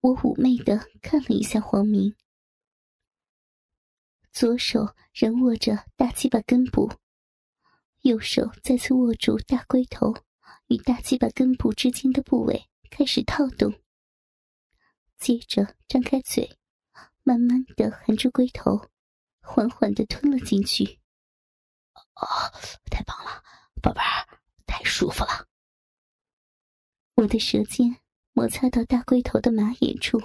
我妩媚的看了一下黄明，左手仍握着大鸡巴根部，右手再次握住大龟头与大鸡巴根部之间的部位，开始套动。接着张开嘴，慢慢的含住龟头，缓缓的吞了进去。哦，太棒了，宝贝儿，太舒服了。我的舌尖摩擦到大龟头的马眼处，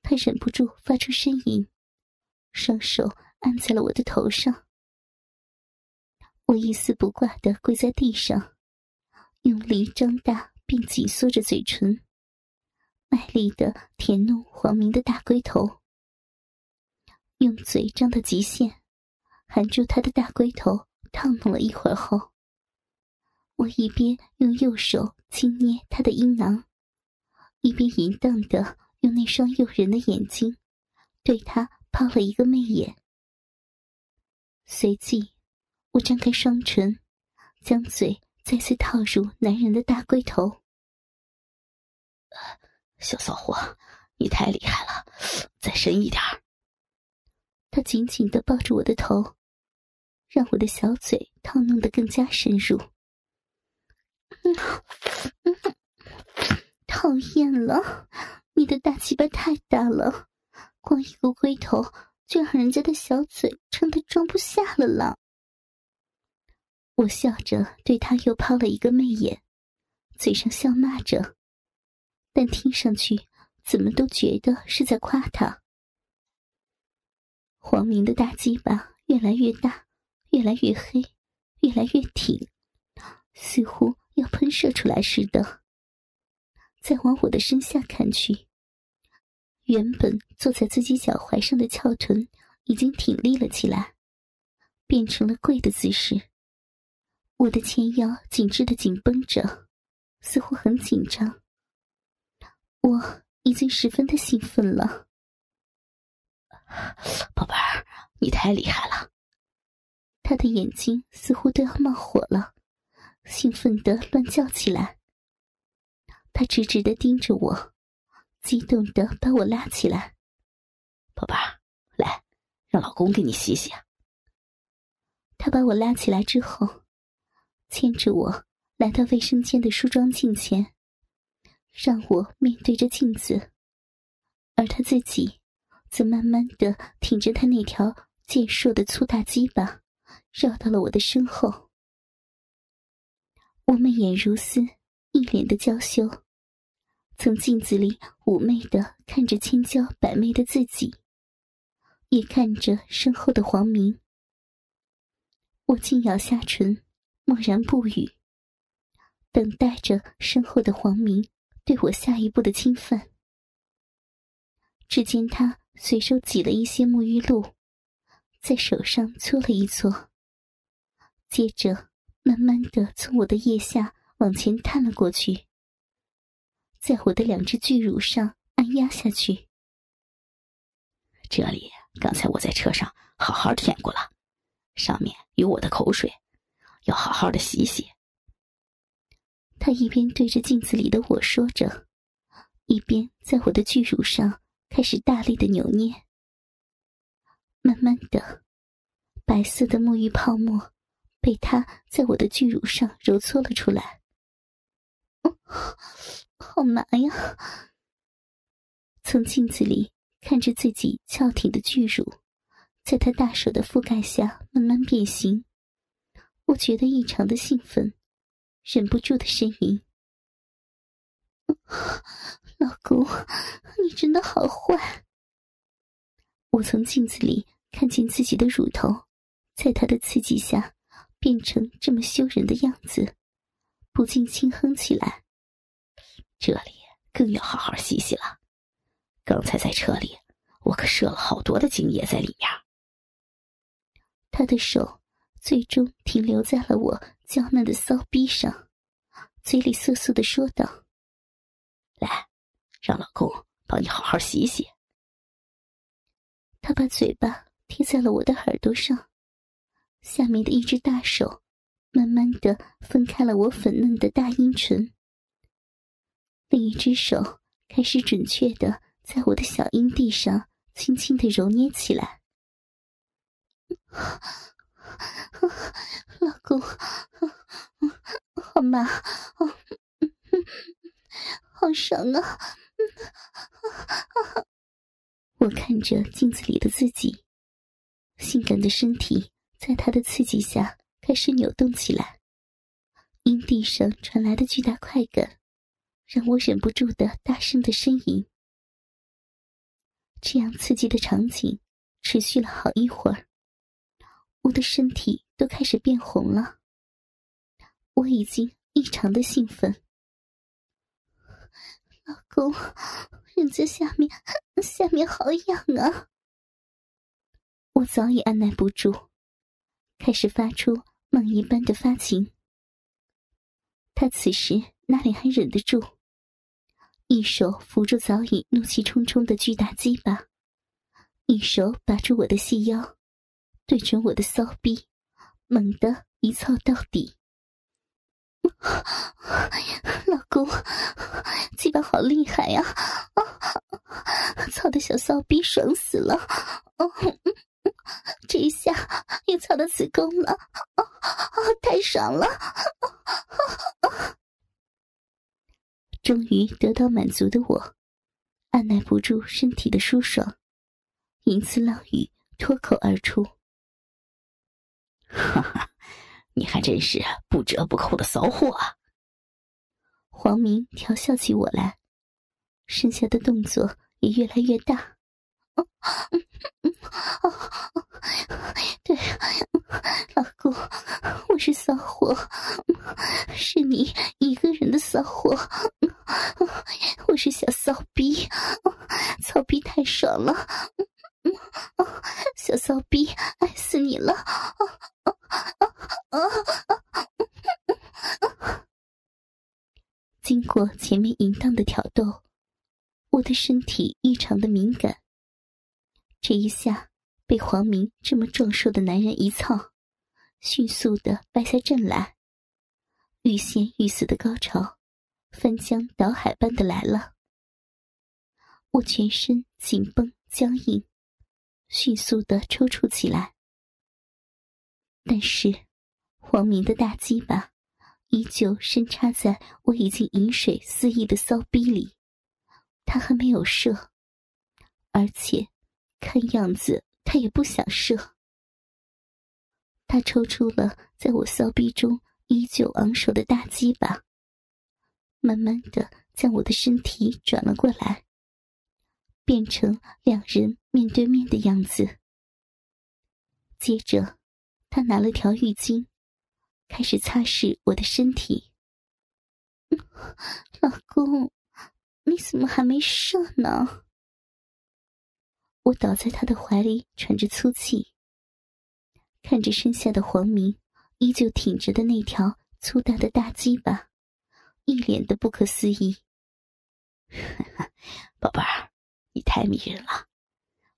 他忍不住发出呻吟，双手按在了我的头上。我一丝不挂的跪在地上，用力张大并紧缩着嘴唇。卖力的舔弄黄明的大龟头，用嘴张到极限，含住他的大龟头，烫弄了一会儿后，我一边用右手轻捏他的阴囊，一边淫荡的用那双诱人的眼睛对他抛了一个媚眼。随即，我张开双唇，将嘴再次套入男人的大龟头。小骚货，你太厉害了，再深一点他紧紧的抱住我的头，让我的小嘴套弄得更加深入。讨厌了，你的大鸡巴太大了，光一个龟头就让人家的小嘴撑得装不下了啦。我笑着对他又抛了一个媚眼，嘴上笑骂着。但听上去怎么都觉得是在夸他。黄明的大鸡巴越来越大，越来越黑，越来越挺，似乎要喷射出来似的。再往我的身下看去，原本坐在自己脚踝上的翘臀已经挺立了起来，变成了跪的姿势。我的前腰紧致的紧绷着，似乎很紧张。我已经十分的兴奋了，宝贝儿，你太厉害了！他的眼睛似乎都要冒火了，兴奋的乱叫起来。他直直的盯着我，激动的把我拉起来。宝贝儿，来，让老公给你洗洗。他把我拉起来之后，牵着我来到卫生间的梳妆镜前。让我面对着镜子，而他自己则慢慢的挺着他那条健硕的粗大鸡巴，绕到了我的身后。我们眼如丝，一脸的娇羞，从镜子里妩媚的看着千娇百媚的自己，也看着身后的黄明。我轻咬下唇，默然不语，等待着身后的黄明。对我下一步的侵犯。只见他随手挤了一些沐浴露，在手上搓了一搓，接着慢慢的从我的腋下往前探了过去，在我的两只巨乳上按压下去。这里刚才我在车上好好舔过了，上面有我的口水，要好好的洗洗。他一边对着镜子里的我说着，一边在我的巨乳上开始大力的扭捏。慢慢的，白色的沐浴泡沫被他在我的巨乳上揉搓了出来。好麻呀！从镜子里看着自己翘挺的巨乳，在他大手的覆盖下慢慢变形，我觉得异常的兴奋。忍不住的呻吟：“ 老公，你真的好坏！”我从镜子里看见自己的乳头，在他的刺激下变成这么羞人的样子，不禁轻哼起来。这里更要好好洗洗了。刚才在车里，我可射了好多的精液在里面。他的手最终停留在了我。娇嫩的骚逼上，嘴里瑟瑟的说道：“来，让老公帮你好好洗洗。”他把嘴巴贴在了我的耳朵上，下面的一只大手慢慢的分开了我粉嫩的大阴唇，另一只手开始准确的在我的小阴蒂上轻轻的揉捏起来。老公，好麻，好爽啊！我看着镜子里的自己，性感的身体在他的刺激下开始扭动起来，阴蒂上传来的巨大快感，让我忍不住的大声的呻吟。这样刺激的场景持续了好一会儿，我的身体都开始变红了，我已经异常的兴奋。老公，人家下面下面好痒啊！我早已按耐不住，开始发出梦一般的发情。他此时哪里还忍得住？一手扶住早已怒气冲冲的巨大鸡巴，一手把住我的细腰，对准我的骚逼，猛地一操到底。老公，鸡巴好厉害呀！操的小骚逼爽死了！这一下又操到子宫了，太爽了！终于得到满足的我，按耐不住身体的舒爽，银丝浪语脱口而出：“哈哈。”你还真是不折不扣的骚货啊！黄明调笑起我来，剩下的动作也越来越大。对，老公，是骚货，是你一个人的骚货。我是小骚逼，骚逼太爽了，小骚逼爱死你了。经过前面淫荡的挑逗，我的身体异常的敏感。这一下被黄明这么壮硕的男人一操，迅速的败下阵来，欲仙欲死的高潮，翻江倒海般的来了。我全身紧绷僵硬，迅速的抽搐起来。但是，黄明的大鸡巴依旧深插在我已经饮水肆意的骚逼里，他还没有射，而且看样子他也不想射。他抽出了在我骚逼中依旧昂首的大鸡巴，慢慢的将我的身体转了过来，变成两人面对面的样子。接着。他拿了条浴巾，开始擦拭我的身体。老公，你怎么还没射呢？我倒在他的怀里喘着粗气，看着身下的黄明依旧挺着的那条粗大的大鸡巴，一脸的不可思议。宝贝儿，你太迷人了，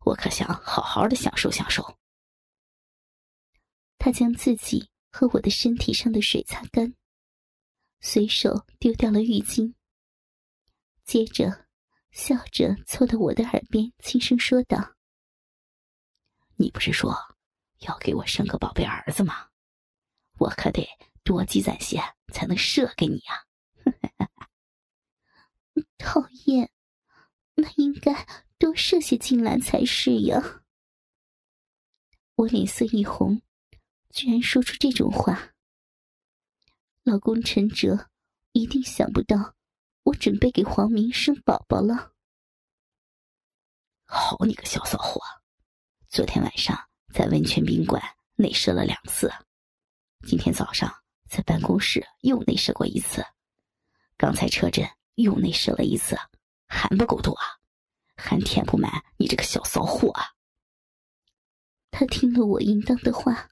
我可想好好的享受享受。他将自己和我的身体上的水擦干，随手丢掉了浴巾。接着，笑着凑到我的耳边轻声说道：“你不是说要给我生个宝贝儿子吗？我可得多积攒些才能射给你呀！” 讨厌，那应该多射些进来才是呀。我脸色一红。居然说出这种话，老公陈哲一定想不到我准备给黄明生宝宝了。好你个小骚货！昨天晚上在温泉宾馆内射了两次，今天早上在办公室又内射过一次，刚才车震又内射了一次，还不够多啊？还填不满你这个小骚货啊！他听了我淫荡的话。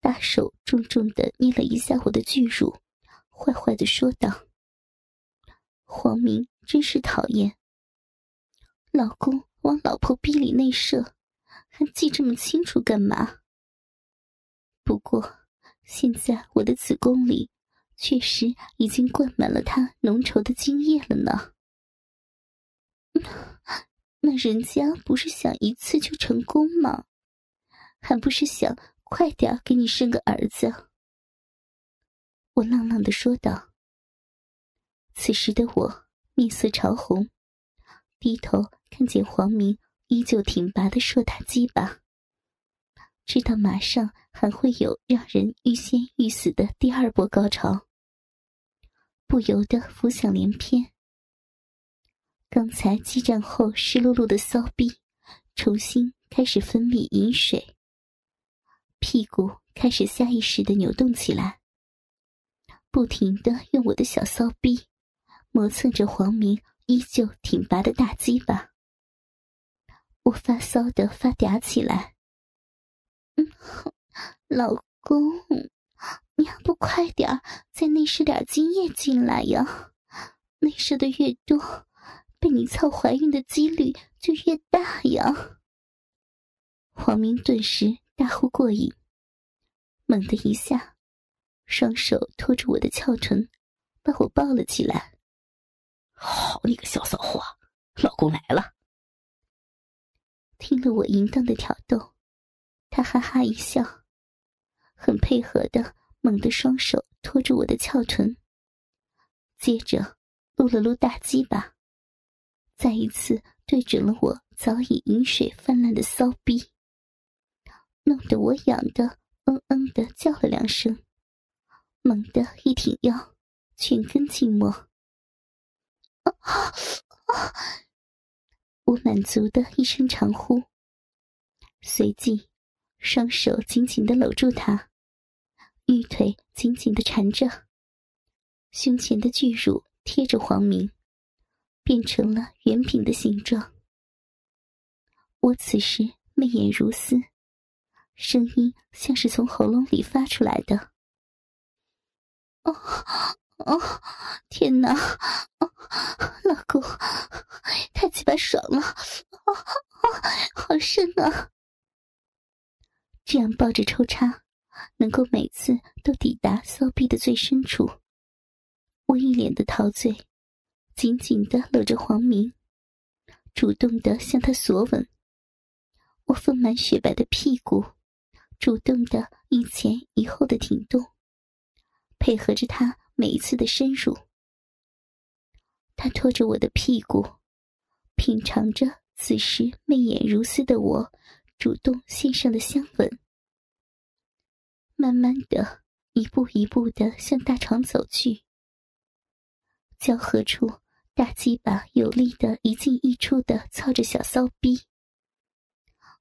大手重重的捏了一下我的巨乳，坏坏的说道：“黄明真是讨厌，老公往老婆逼里内射，还记这么清楚干嘛？不过现在我的子宫里确实已经灌满了他浓稠的精液了呢。”那人家不是想一次就成功吗？还不是想快点给你生个儿子？我浪浪的说道。此时的我面色潮红，低头看见黄明依旧挺拔的硕大鸡巴，知道马上还会有让人欲仙欲死的第二波高潮，不由得浮想联翩。刚才激战后湿漉漉的骚逼，重新开始分泌饮水，屁股开始下意识的扭动起来，不停的用我的小骚逼磨蹭着黄明依旧挺拔的大鸡巴。我发骚的发嗲起来：“嗯，老公，你还不快点再内射点精液进来呀？内射的越多。”被你操怀孕的几率就越大呀！黄明顿时大呼过瘾，猛的一下，双手托住我的翘臀，把我抱了起来。好你个小骚货，老公来了！听了我淫荡的挑逗，他哈哈一笑，很配合的猛地双手托住我的翘臀，接着撸了撸大鸡巴。再一次对准了我早已饮水泛滥的骚逼，弄得我痒的嗯嗯的叫了两声，猛地一挺腰，全根静默。啊啊！我满足的一声长呼，随即双手紧紧的搂住他，玉腿紧紧的缠着，胸前的巨乳贴着黄明。变成了圆饼的形状。我此时媚眼如丝，声音像是从喉咙里发出来的。哦哦，天哪！哦，老公，太鸡巴爽了！哦哦，好深啊！这样抱着抽插，能够每次都抵达骚逼的最深处。我一脸的陶醉。紧紧的搂着黄明，主动的向他索吻。我丰满雪白的屁股，主动的一前一后的挺动，配合着他每一次的深入。他拖着我的屁股，品尝着此时媚眼如丝的我主动献上的香吻，慢慢的一步一步的向大床走去，交合处。大鸡巴有力的一进一出的操着小骚逼，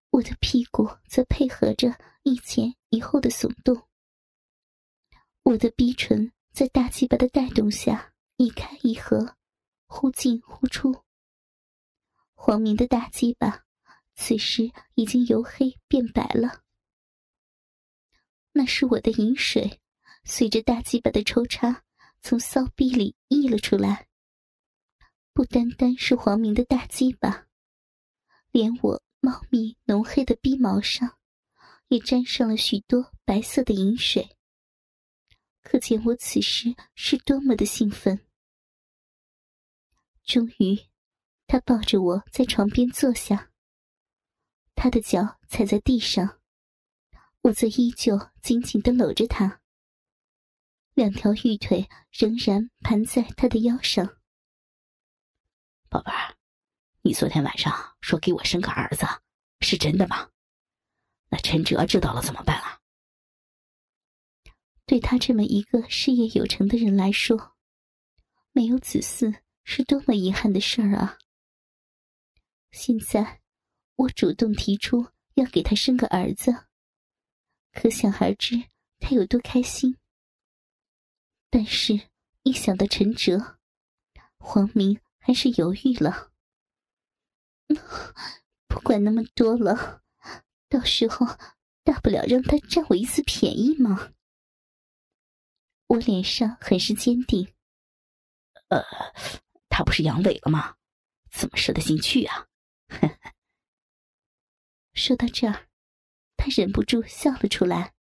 我的屁股则配合着一前一后的耸动，我的逼唇在大鸡巴的带动下一开一合，忽进忽出。黄明的大鸡巴此时已经由黑变白了，那是我的饮水，随着大鸡巴的抽插从骚逼里溢了出来。不单单是黄明的大鸡巴，连我茂密浓黑的逼毛上，也沾上了许多白色的饮水。可见我此时是多么的兴奋。终于，他抱着我在床边坐下，他的脚踩在地上，我则依旧紧紧的搂着他，两条玉腿仍然盘在他的腰上。宝贝儿，你昨天晚上说给我生个儿子，是真的吗？那陈哲知道了怎么办啊？对他这么一个事业有成的人来说，没有子嗣是多么遗憾的事儿啊！现在我主动提出要给他生个儿子，可想而知他有多开心。但是，一想到陈哲、黄明，还是犹豫了。不管那么多了，到时候大不了让他占我一次便宜嘛。我脸上很是坚定。呃，他不是阳痿了吗？怎么舍得进去啊？说到这儿，他忍不住笑了出来。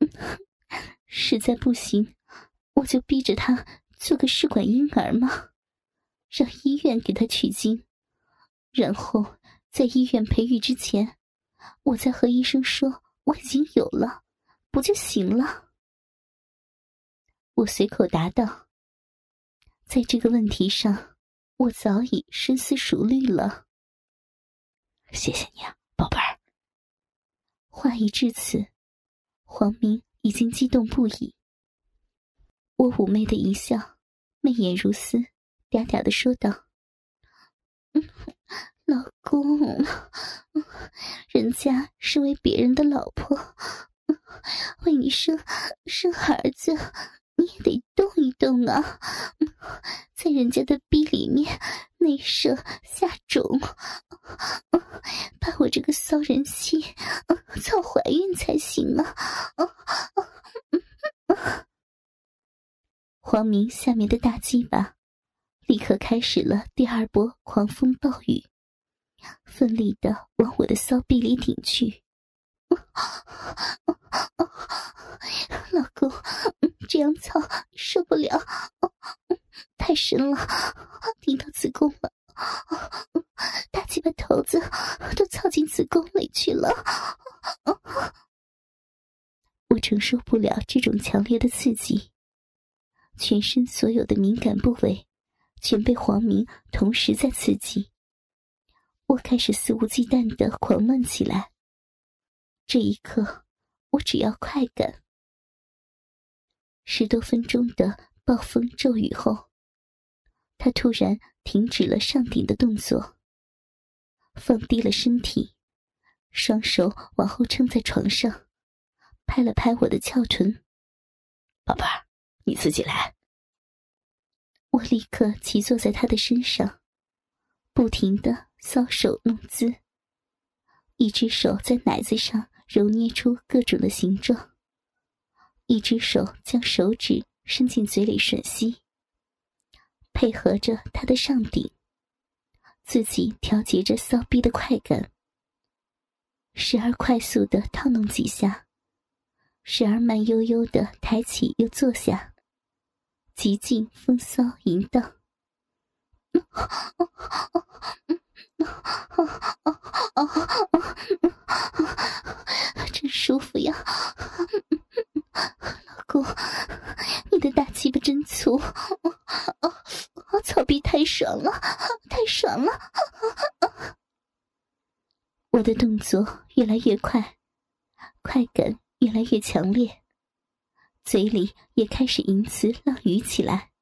实在不行，我就逼着他做个试管婴儿嘛。让医院给他取精，然后在医院培育之前，我再和医生说我已经有了，不就行了？我随口答道：“在这个问题上，我早已深思熟虑了。”谢谢你啊，宝贝儿。话已至此，黄明已经激动不已。我妩媚的一笑，媚眼如丝，嗲嗲的说道：“老公，人家是为别人的老婆，为你生生孩子，你也得动一动啊，在人家的逼里面内射下种。”把我这个骚人妻操怀孕才行啊！黄明下面的大鸡巴立刻开始了第二波狂风暴雨，奋力的往我的骚逼里顶去。老公，这样操受不了，太深了，顶到子宫了。大鸡巴头子都操进子宫里去了，我承受不了这种强烈的刺激，全身所有的敏感部位全被黄明同时在刺激，我开始肆无忌惮的狂乱起来。这一刻，我只要快感。十多分钟的暴风骤雨后，他突然。停止了上顶的动作，放低了身体，双手往后撑在床上，拍了拍我的翘臀：“宝贝儿，你自己来。”我立刻骑坐在他的身上，不停的搔首弄姿，一只手在奶子上揉捏出各种的形状，一只手将手指伸进嘴里吮吸。配合着他的上顶，自己调节着骚逼的快感，时而快速的套弄几下，时而慢悠悠的抬起又坐下，极尽风骚淫荡。真舒服呀，老公，你的大鸡巴真粗。草逼太爽了，太爽了！我的动作越来越快，快感越来越强烈，嘴里也开始淫词浪语起来。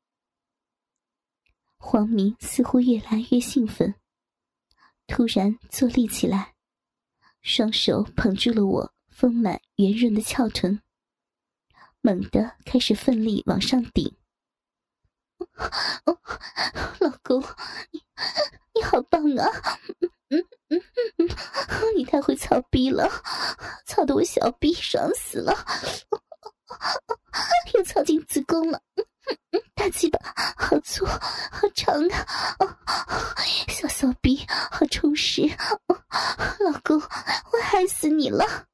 黄明似乎越来越兴奋，突然坐立起来，双手捧住了我丰满圆润的翘臀，猛地开始奋力往上顶。哦，老公，你你好棒啊！嗯嗯嗯，你太会操逼了，操的我小逼爽死了，又操进子宫了。大鸡巴好粗好长啊！小骚逼好充实，老公，我害死你了！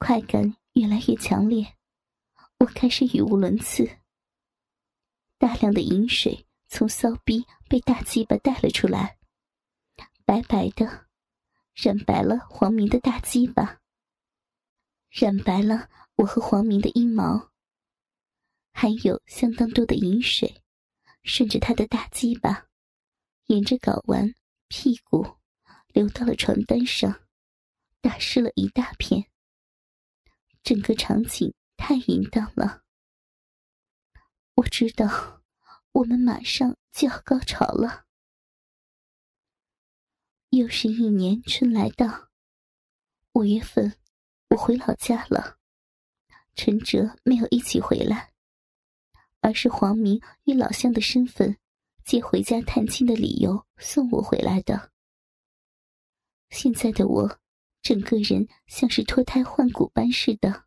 快感越来越强烈，我开始语无伦次。大量的饮水从骚逼被大鸡巴带了出来，白白的，染白了黄明的大鸡巴，染白了我和黄明的阴毛，还有相当多的饮水顺着他的大鸡巴，沿着睾丸、屁股流到了床单上，打湿了一大片。整个场景太淫荡了。我知道，我们马上就要高潮了。又是一年春来到，五月份，我回老家了。陈哲没有一起回来，而是黄明以老乡的身份，借回家探亲的理由送我回来的。现在的我，整个人像是脱胎换骨般似的，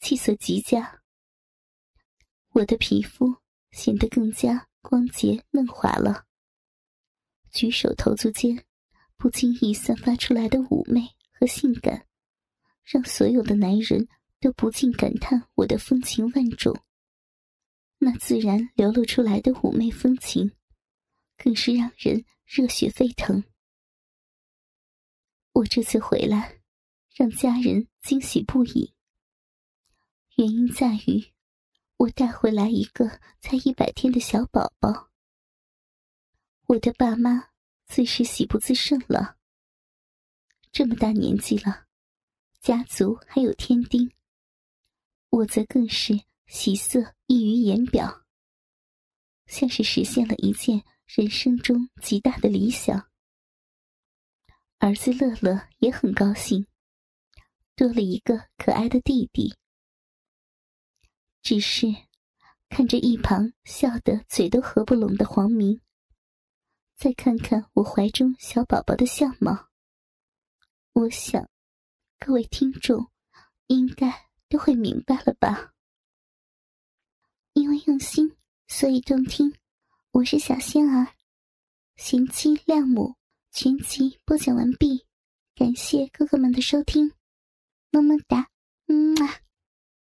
气色极佳。我的皮肤显得更加光洁嫩滑了。举手投足间，不经意散发出来的妩媚和性感，让所有的男人都不禁感叹我的风情万种。那自然流露出来的妩媚风情，更是让人热血沸腾。我这次回来，让家人惊喜不已。原因在于，我带回来一个才一百天的小宝宝。我的爸妈自是喜不自胜了。这么大年纪了，家族还有添丁，我则更是喜色溢于言表，像是实现了一件人生中极大的理想。儿子乐乐也很高兴，多了一个可爱的弟弟。只是看着一旁笑得嘴都合不拢的黄明，再看看我怀中小宝宝的相貌，我想，各位听众应该都会明白了吧？因为用心，所以动听。我是小仙儿，贤妻良母。全集播讲完毕，感谢哥哥们的收听，么么哒，嗯啊。